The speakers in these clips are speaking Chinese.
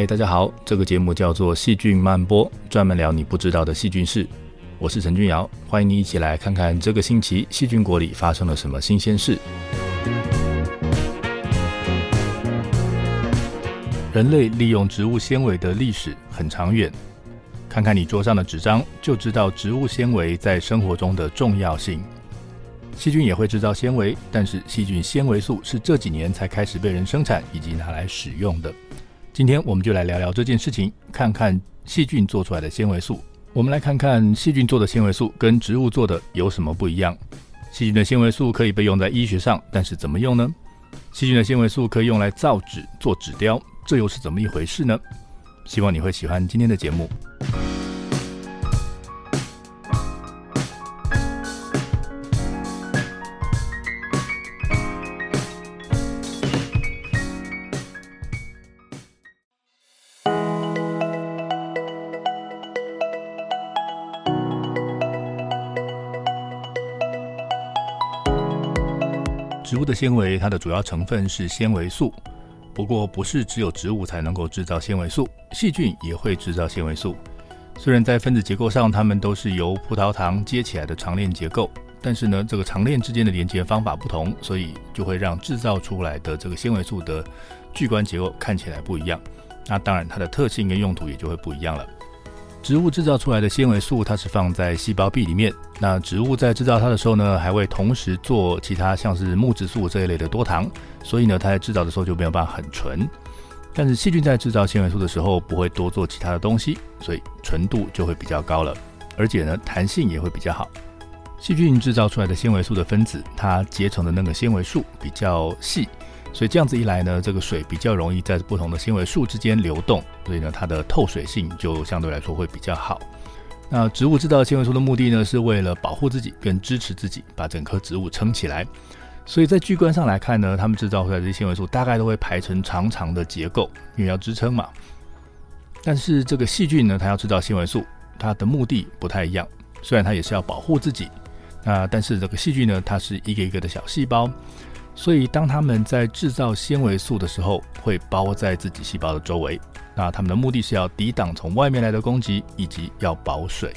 嗨，大家好，这个节目叫做《细菌漫播》，专门聊你不知道的细菌事。我是陈君瑶，欢迎你一起来看看这个星期细菌国里发生了什么新鲜事。人类利用植物纤维的历史很长远，看看你桌上的纸张，就知道植物纤维在生活中的重要性。细菌也会制造纤维，但是细菌纤维素是这几年才开始被人生产以及拿来使用的。今天我们就来聊聊这件事情，看看细菌做出来的纤维素。我们来看看细菌做的纤维素跟植物做的有什么不一样。细菌的纤维素可以被用在医学上，但是怎么用呢？细菌的纤维素可以用来造纸、做纸雕，这又是怎么一回事呢？希望你会喜欢今天的节目。的纤维，它的主要成分是纤维素。不过，不是只有植物才能够制造纤维素，细菌也会制造纤维素。虽然在分子结构上，它们都是由葡萄糖接起来的长链结构，但是呢，这个长链之间的连接方法不同，所以就会让制造出来的这个纤维素的聚观结构看起来不一样。那当然，它的特性跟用途也就会不一样了。植物制造出来的纤维素，它是放在细胞壁里面。那植物在制造它的时候呢，还会同时做其他像是木质素这一类的多糖，所以呢，它在制造的时候就没有办法很纯。但是细菌在制造纤维素的时候，不会多做其他的东西，所以纯度就会比较高了，而且呢，弹性也会比较好。细菌制造出来的纤维素的分子，它结成的那个纤维素比较细。所以这样子一来呢，这个水比较容易在不同的纤维素之间流动，所以呢，它的透水性就相对来说会比较好。那植物制造纤维素的目的呢，是为了保护自己跟支持自己，把整棵植物撑起来。所以在巨观上来看呢，它们制造出来这些纤维素大概都会排成长长的结构，因为要支撑嘛。但是这个细菌呢，它要制造纤维素，它的目的不太一样。虽然它也是要保护自己，那但是这个细菌呢，它是一个一个的小细胞。所以，当他们在制造纤维素的时候，会包在自己细胞的周围。那他们的目的是要抵挡从外面来的攻击，以及要保水。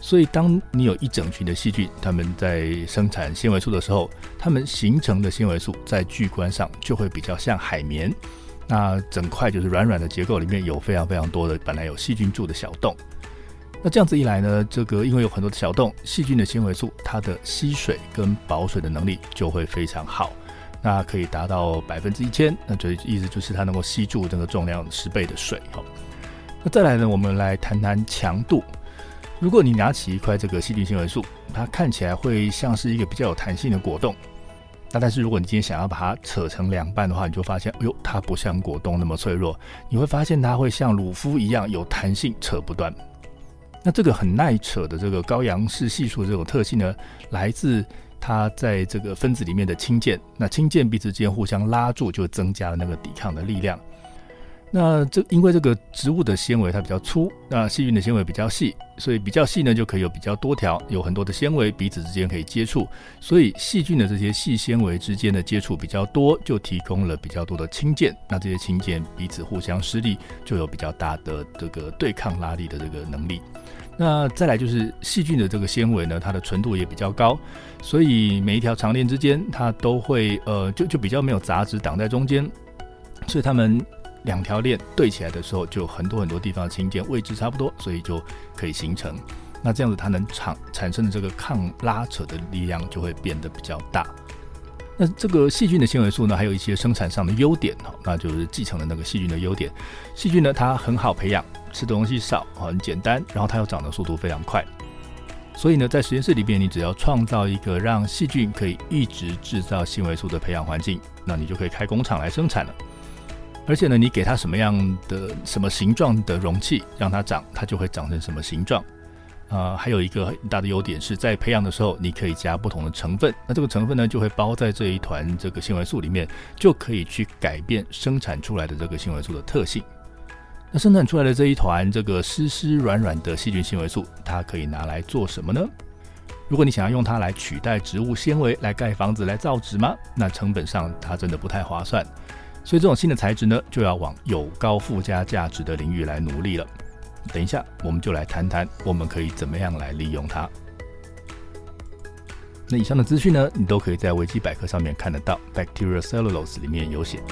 所以，当你有一整群的细菌，他们在生产纤维素的时候，它们形成的纤维素在巨观上就会比较像海绵。那整块就是软软的结构，里面有非常非常多的本来有细菌住的小洞。那这样子一来呢，这个因为有很多的小洞，细菌的纤维素它的吸水跟保水的能力就会非常好，那可以达到百分之一千，那这意思就是它能够吸住这个重量十倍的水哈。那再来呢，我们来谈谈强度。如果你拿起一块这个细菌纤维素，它看起来会像是一个比较有弹性的果冻，那但是如果你今天想要把它扯成两半的话，你就发现，哎呦，它不像果冻那么脆弱，你会发现它会像乳肤一样有弹性，扯不断。那这个很耐扯的这个高杨氏系数这种特性呢，来自它在这个分子里面的氢键，那氢键彼此之间互相拉住，就增加了那个抵抗的力量。那这因为这个植物的纤维它比较粗，那细菌的纤维比较细，所以比较细呢就可以有比较多条，有很多的纤维彼此之间可以接触，所以细菌的这些细纤维之间的接触比较多，就提供了比较多的氢键。那这些氢键彼此互相施力，就有比较大的这个对抗拉力的这个能力。那再来就是细菌的这个纤维呢，它的纯度也比较高，所以每一条长链之间它都会呃就就比较没有杂质挡在中间，所以它们两条链对起来的时候，就很多很多地方的氢键位置差不多，所以就可以形成。那这样子它能产产生的这个抗拉扯的力量就会变得比较大。那这个细菌的纤维素呢，还有一些生产上的优点哈，那就是继承了那个细菌的优点。细菌呢，它很好培养，吃的东西少，很简单，然后它又长的速度非常快。所以呢，在实验室里边，你只要创造一个让细菌可以一直制造纤维素的培养环境，那你就可以开工厂来生产了。而且呢，你给它什么样的、什么形状的容器让它长，它就会长成什么形状。啊，还有一个很大的优点是在培养的时候，你可以加不同的成分，那这个成分呢就会包在这一团这个纤维素里面，就可以去改变生产出来的这个纤维素的特性。那生产出来的这一团这个湿湿软软的细菌纤维素，它可以拿来做什么呢？如果你想要用它来取代植物纤维来盖房子来造纸吗？那成本上它真的不太划算。所以这种新的材质呢，就要往有高附加价值的领域来努力了。等一下，我们就来谈谈我们可以怎么样来利用它。那以上的资讯呢，你都可以在维基百科上面看得到，Bacteria Cellulose 里面有写。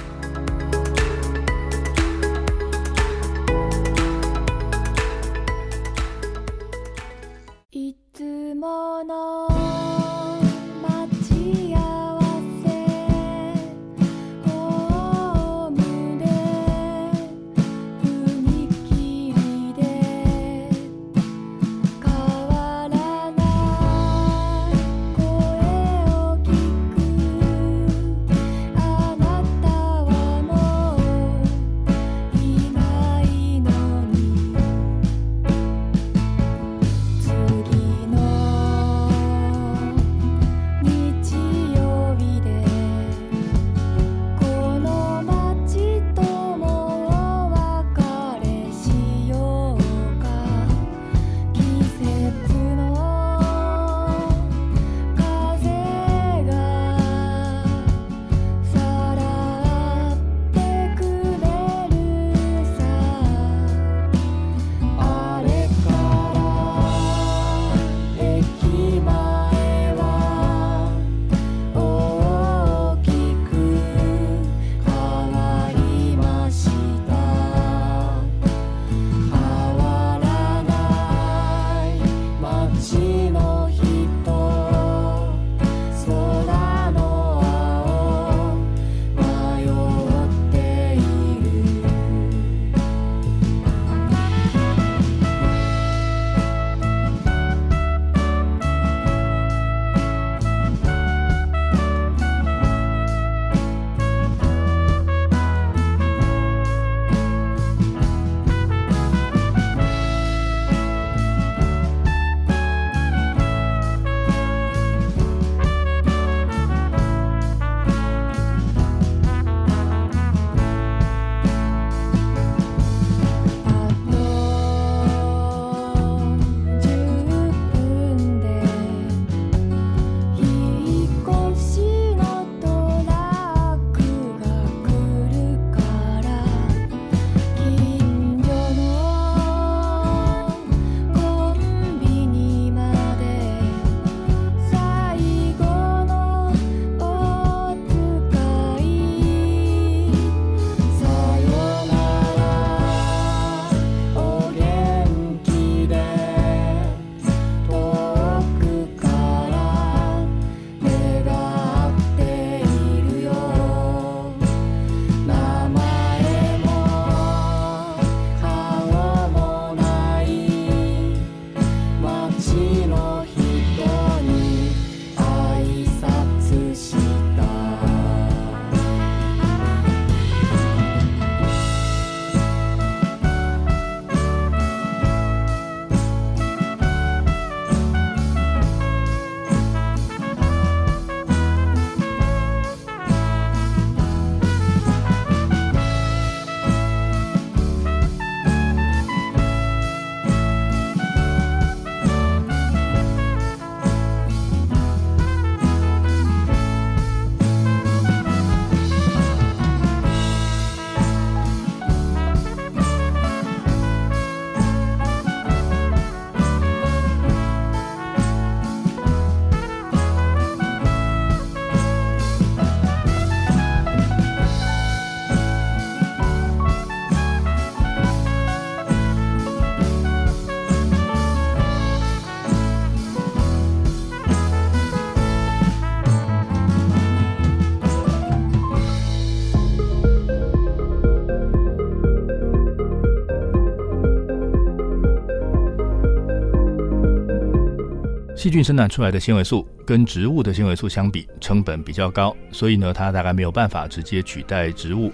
细菌生产出来的纤维素跟植物的纤维素相比，成本比较高，所以呢，它大概没有办法直接取代植物。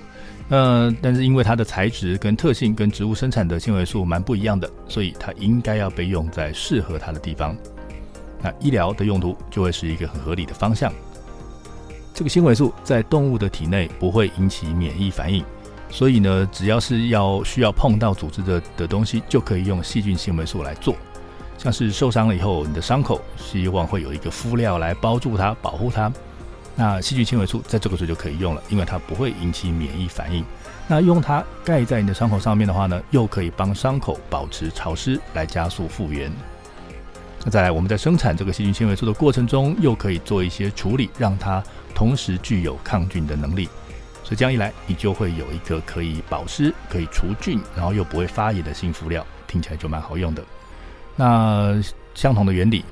那但是因为它的材质跟特性跟植物生产的纤维素蛮不一样的，所以它应该要被用在适合它的地方。那医疗的用途就会是一个很合理的方向。这个纤维素在动物的体内不会引起免疫反应，所以呢，只要是要需要碰到组织的的东西，就可以用细菌纤维素来做。像是受伤了以后，你的伤口希望会有一个敷料来包住它、保护它。那细菌纤维素在这个时候就可以用了，因为它不会引起免疫反应。那用它盖在你的伤口上面的话呢，又可以帮伤口保持潮湿，来加速复原。那再来，我们在生产这个细菌纤维素的过程中，又可以做一些处理，让它同时具有抗菌的能力。所以这样一来，你就会有一个可以保湿、可以除菌，然后又不会发炎的新敷料，听起来就蛮好用的。那相同的原理，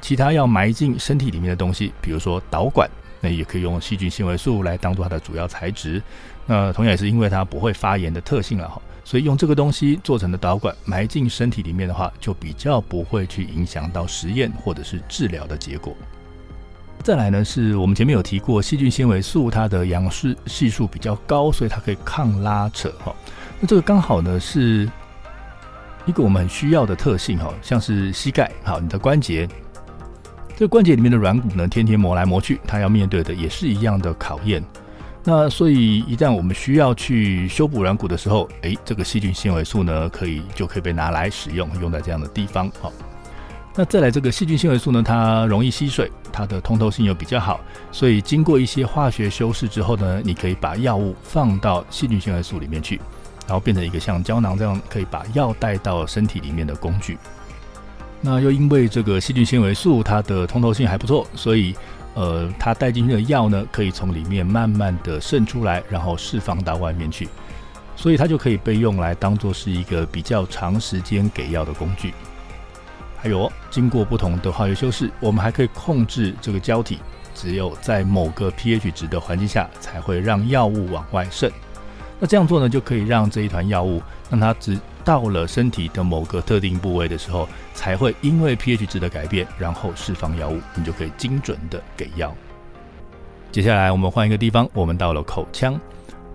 其他要埋进身体里面的东西，比如说导管，那也可以用细菌纤维素来当做它的主要材质。那同样也是因为它不会发炎的特性了哈，所以用这个东西做成的导管埋进身体里面的话，就比较不会去影响到实验或者是治疗的结果。再来呢，是我们前面有提过，细菌纤维素它的阳式系数比较高，所以它可以抗拉扯哈。那这个刚好呢是。一个我们很需要的特性哈，像是膝盖，好，你的关节，这个关节里面的软骨呢，天天磨来磨去，它要面对的也是一样的考验。那所以一旦我们需要去修补软骨的时候，诶，这个细菌纤维素呢，可以就可以被拿来使用，用在这样的地方。好，那再来这个细菌纤维素呢，它容易吸水，它的通透性又比较好，所以经过一些化学修饰之后呢，你可以把药物放到细菌纤维素里面去。然后变成一个像胶囊这样可以把药带到身体里面的工具。那又因为这个细菌纤维素它的通透性还不错，所以呃它带进去的药呢可以从里面慢慢的渗出来，然后释放到外面去，所以它就可以被用来当做是一个比较长时间给药的工具。还有经过不同的化学修饰，我们还可以控制这个胶体，只有在某个 pH 值的环境下才会让药物往外渗。那这样做呢，就可以让这一团药物，让它只到了身体的某个特定部位的时候，才会因为 pH 值的改变，然后释放药物，你就可以精准的给药。接下来我们换一个地方，我们到了口腔。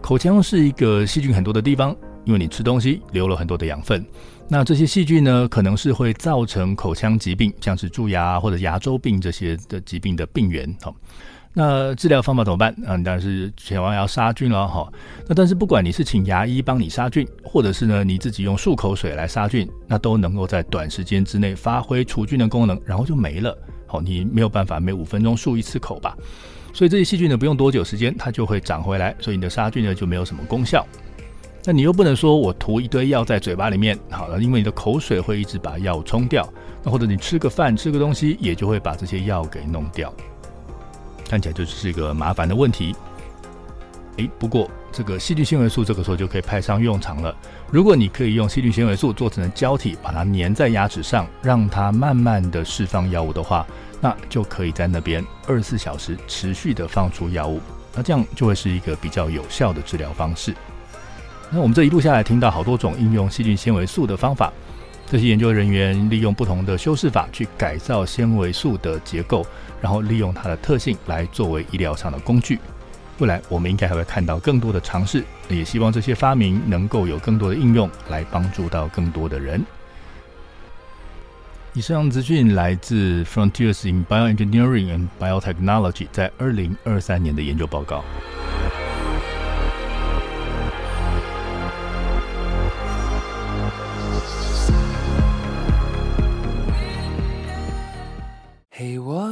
口腔是一个细菌很多的地方，因为你吃东西留了很多的养分，那这些细菌呢，可能是会造成口腔疾病，像是蛀牙或者牙周病这些的疾病的病源。好。那治疗方法怎么办？嗯，当然是千万要杀菌了哈。那但是不管你是请牙医帮你杀菌，或者是呢你自己用漱口水来杀菌，那都能够在短时间之内发挥除菌的功能，然后就没了。好，你没有办法每五分钟漱一次口吧？所以这些细菌呢不用多久时间它就会长回来，所以你的杀菌呢就没有什么功效。那你又不能说我涂一堆药在嘴巴里面，好了，因为你的口水会一直把药冲掉。那或者你吃个饭吃个东西也就会把这些药给弄掉。看起来就是一个麻烦的问题，诶，不过这个细菌纤维素这个时候就可以派上用场了。如果你可以用细菌纤维素做成的胶体，把它粘在牙齿上，让它慢慢的释放药物的话，那就可以在那边二十四小时持续的放出药物，那这样就会是一个比较有效的治疗方式。那我们这一路下来听到好多种应用细菌纤维素的方法。这些研究人员利用不同的修饰法去改造纤维素的结构，然后利用它的特性来作为医疗上的工具。未来我们应该还会看到更多的尝试，也希望这些发明能够有更多的应用，来帮助到更多的人。以上资讯来自 Frontiers in Bioengineering and Biotechnology 在二零二三年的研究报告。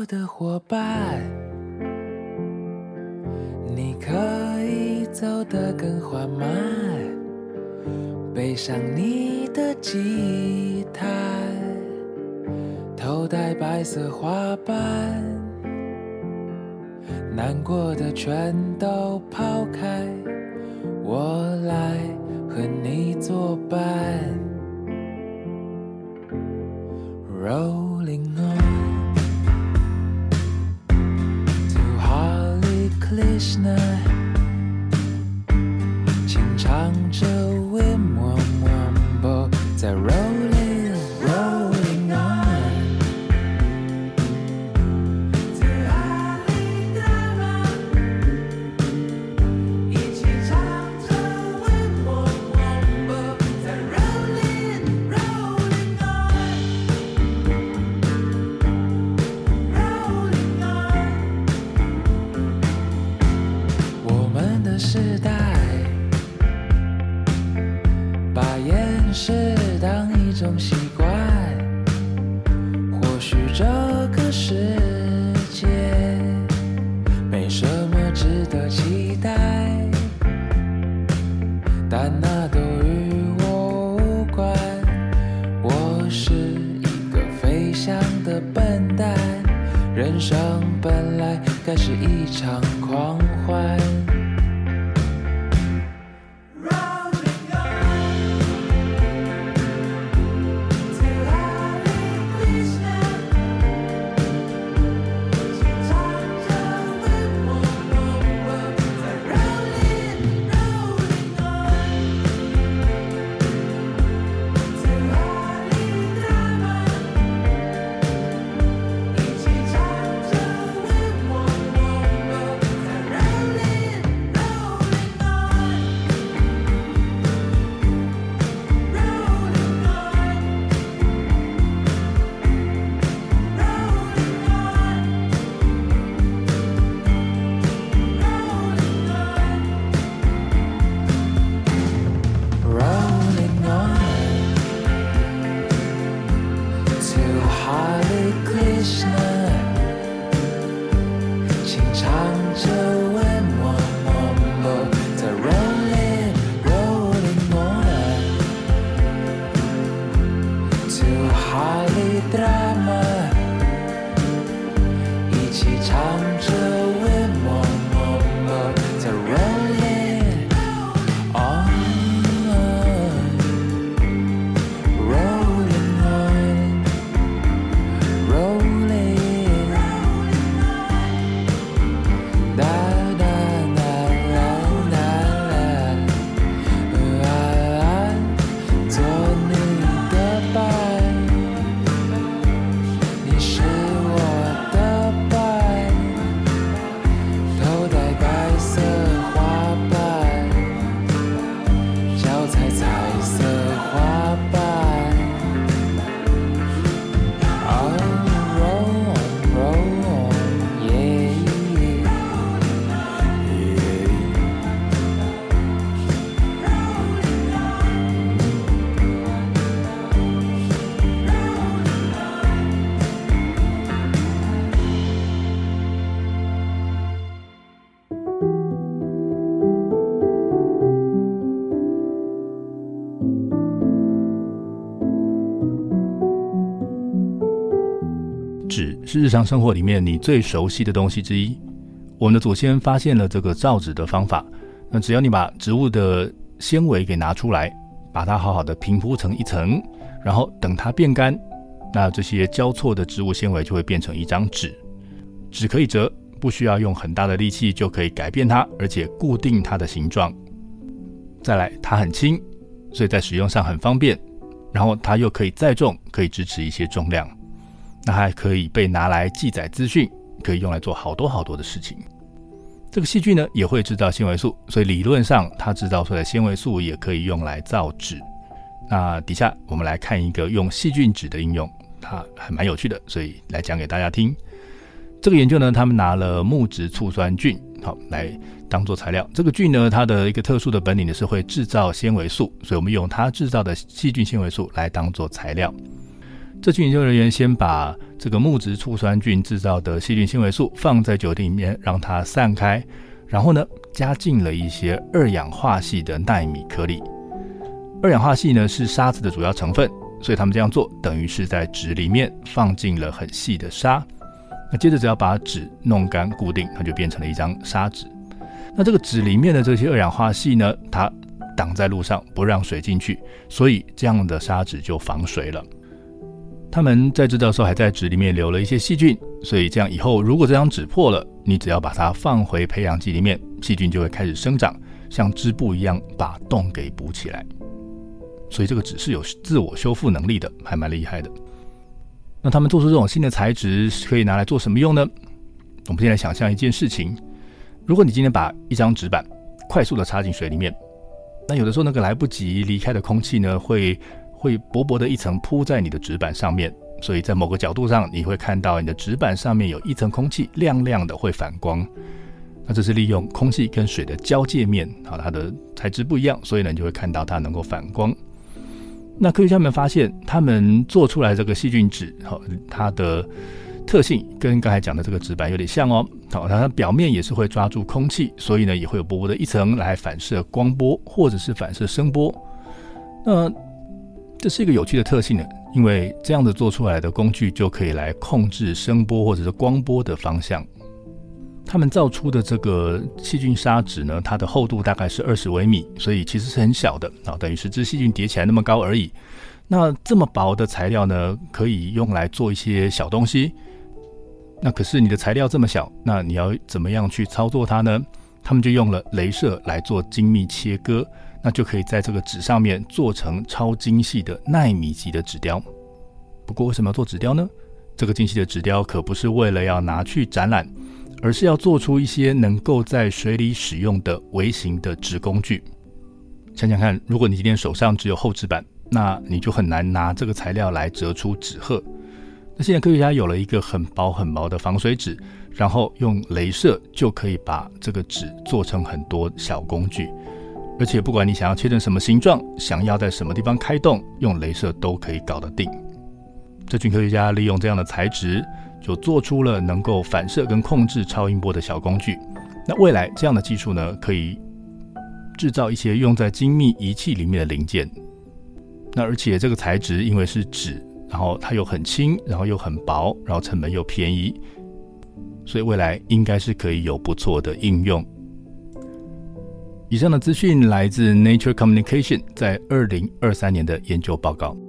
的伙伴，你可以走得更缓慢，背上你的吉他，头戴白色花瓣，难过的全都抛开，我来和你作伴。，roll 把掩饰当一种习惯，或许这个世界没什么值得期待，但那都与我无关。我是一个飞翔的笨蛋，人生本来该是一场狂欢。纸。是日常生活里面你最熟悉的东西之一。我们的祖先发现了这个造纸的方法。那只要你把植物的纤维给拿出来，把它好好的平铺成一层，然后等它变干，那这些交错的植物纤维就会变成一张纸。纸可以折，不需要用很大的力气就可以改变它，而且固定它的形状。再来，它很轻，所以在使用上很方便。然后它又可以载重，可以支持一些重量。那还可以被拿来记载资讯，可以用来做好多好多的事情。这个细菌呢也会制造纤维素，所以理论上它制造出来的纤维素也可以用来造纸。那底下我们来看一个用细菌纸的应用，它还蛮有趣的，所以来讲给大家听。这个研究呢，他们拿了木质醋酸菌，好来当做材料。这个菌呢，它的一个特殊的本领呢是会制造纤维素，所以我们用它制造的细菌纤维素来当做材料。这群研究人员先把这个木质醋酸菌制造的细菌纤维素放在酒精里面，让它散开，然后呢，加进了一些二氧化系的纳米颗粒。二氧化系呢是沙子的主要成分，所以他们这样做等于是在纸里面放进了很细的沙。那接着只要把纸弄干固定，它就变成了一张砂纸。那这个纸里面的这些二氧化系呢，它挡在路上不让水进去，所以这样的砂纸就防水了。他们在制造的时候还在纸里面留了一些细菌，所以这样以后如果这张纸破了，你只要把它放回培养基里面，细菌就会开始生长，像织布一样把洞给补起来。所以这个纸是有自我修复能力的，还蛮厉害的。那他们做出这种新的材质可以拿来做什么用呢？我们先来想象一件事情：如果你今天把一张纸板快速的插进水里面，那有的时候那个来不及离开的空气呢，会会薄薄的一层铺在你的纸板上面，所以在某个角度上，你会看到你的纸板上面有一层空气，亮亮的会反光。那这是利用空气跟水的交界面，好，它的材质不一样，所以呢，你就会看到它能够反光。那科学家们发现，他们做出来这个细菌纸，好，它的特性跟刚才讲的这个纸板有点像哦。好，它表面也是会抓住空气，所以呢，也会有薄薄的一层来反射光波或者是反射声波。那这是一个有趣的特性呢，因为这样子做出来的工具就可以来控制声波或者是光波的方向。他们造出的这个细菌砂纸呢，它的厚度大概是二十微米，所以其实是很小的啊，等于十只细菌叠起来那么高而已。那这么薄的材料呢，可以用来做一些小东西。那可是你的材料这么小，那你要怎么样去操作它呢？他们就用了镭射来做精密切割，那就可以在这个纸上面做成超精细的纳米级的纸雕。不过为什么要做纸雕呢？这个精细的纸雕可不是为了要拿去展览，而是要做出一些能够在水里使用的微型的纸工具。想想看，如果你今天手上只有厚纸板，那你就很难拿这个材料来折出纸鹤。那现在科学家有了一个很薄很薄的防水纸，然后用镭射就可以把这个纸做成很多小工具，而且不管你想要切成什么形状，想要在什么地方开洞，用镭射都可以搞得定。这群科学家利用这样的材质，就做出了能够反射跟控制超音波的小工具。那未来这样的技术呢，可以制造一些用在精密仪器里面的零件。那而且这个材质因为是纸。然后它又很轻，然后又很薄，然后成本又便宜，所以未来应该是可以有不错的应用。以上的资讯来自 Nature Communication 在二零二三年的研究报告。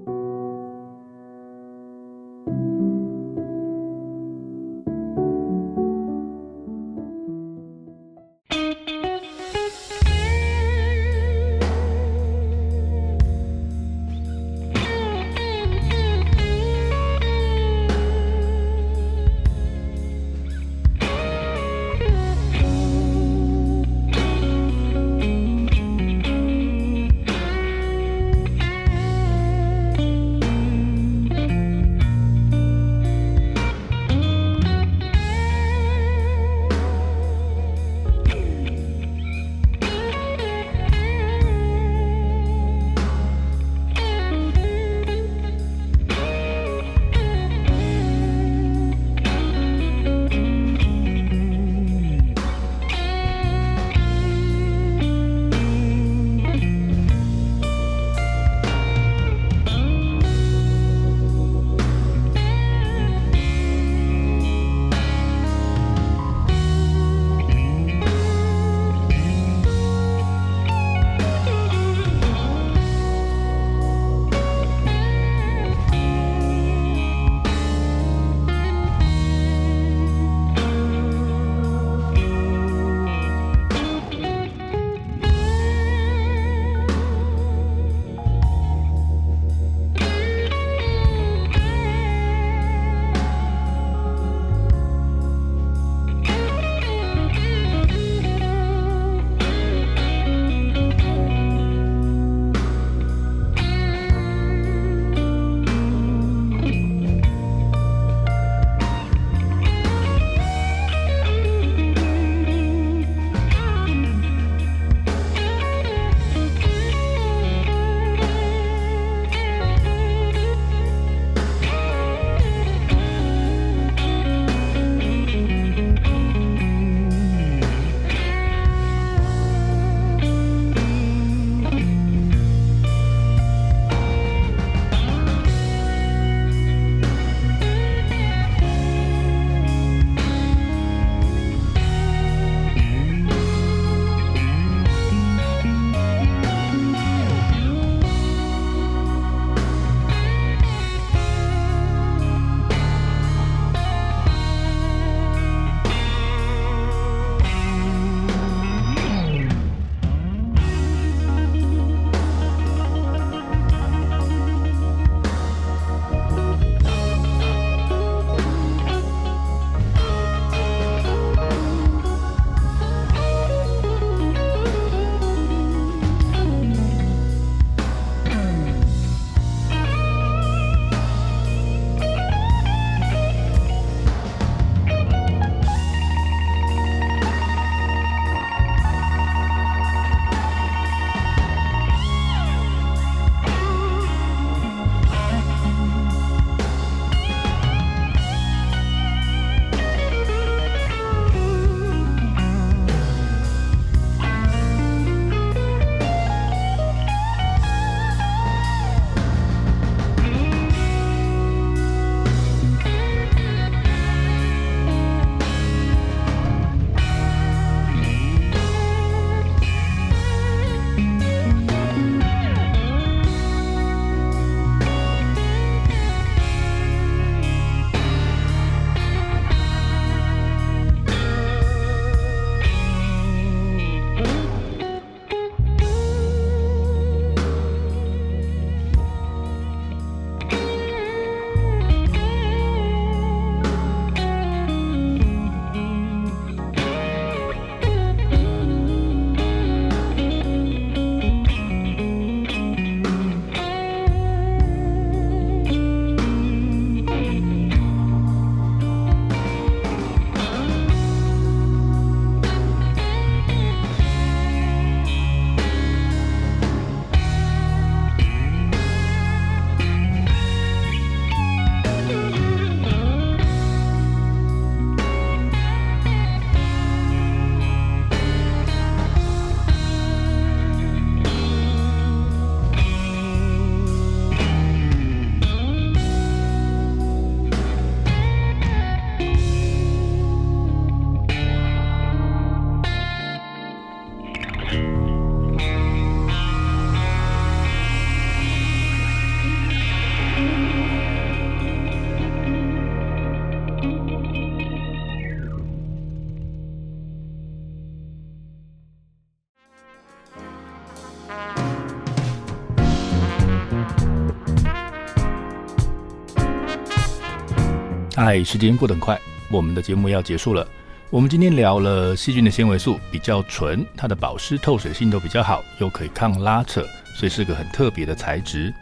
哎，时间过得很快，我们的节目要结束了。我们今天聊了细菌的纤维素比较纯，它的保湿透水性都比较好，又可以抗拉扯，所以是个很特别的材质。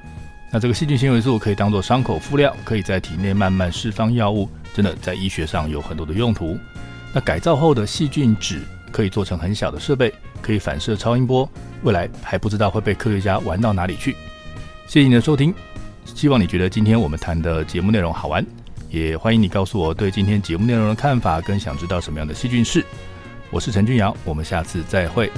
那这个细菌纤维素可以当做伤口敷料，可以在体内慢慢释放药物，真的在医学上有很多的用途。那改造后的细菌纸可以做成很小的设备，可以反射超音波，未来还不知道会被科学家玩到哪里去。谢谢你的收听，希望你觉得今天我们谈的节目内容好玩。也欢迎你告诉我对今天节目内容的看法，跟想知道什么样的细菌是。我是陈俊阳，我们下次再会。